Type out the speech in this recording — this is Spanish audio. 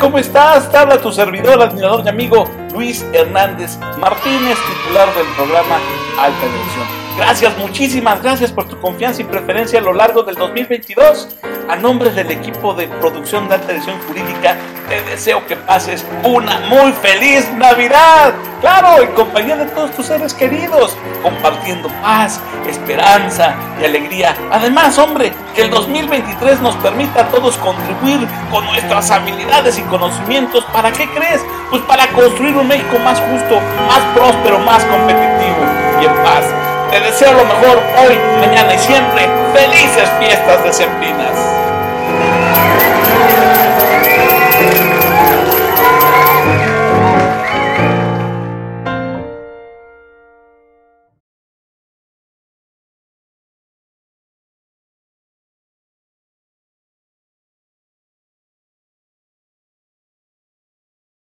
¿cómo estás? Te tu servidor, admirador y amigo Luis Hernández Martínez, titular del programa Alta Dirección. Gracias, muchísimas gracias por tu confianza y preferencia a lo largo del 2022. A nombre del equipo de producción de Alta Dirección Jurídica, te deseo que pases una muy feliz Navidad. Claro, en compañía de todos tus seres queridos, compartiendo paz, esperanza y alegría. Además, hombre, que el 2023 nos permita a todos contribuir con nuestras habilidades y conocimientos. ¿Para qué crees? Pues para construir un México más justo, más próspero, más competitivo y en paz. Te deseo lo mejor hoy, mañana y siempre. Felices fiestas decembrinas.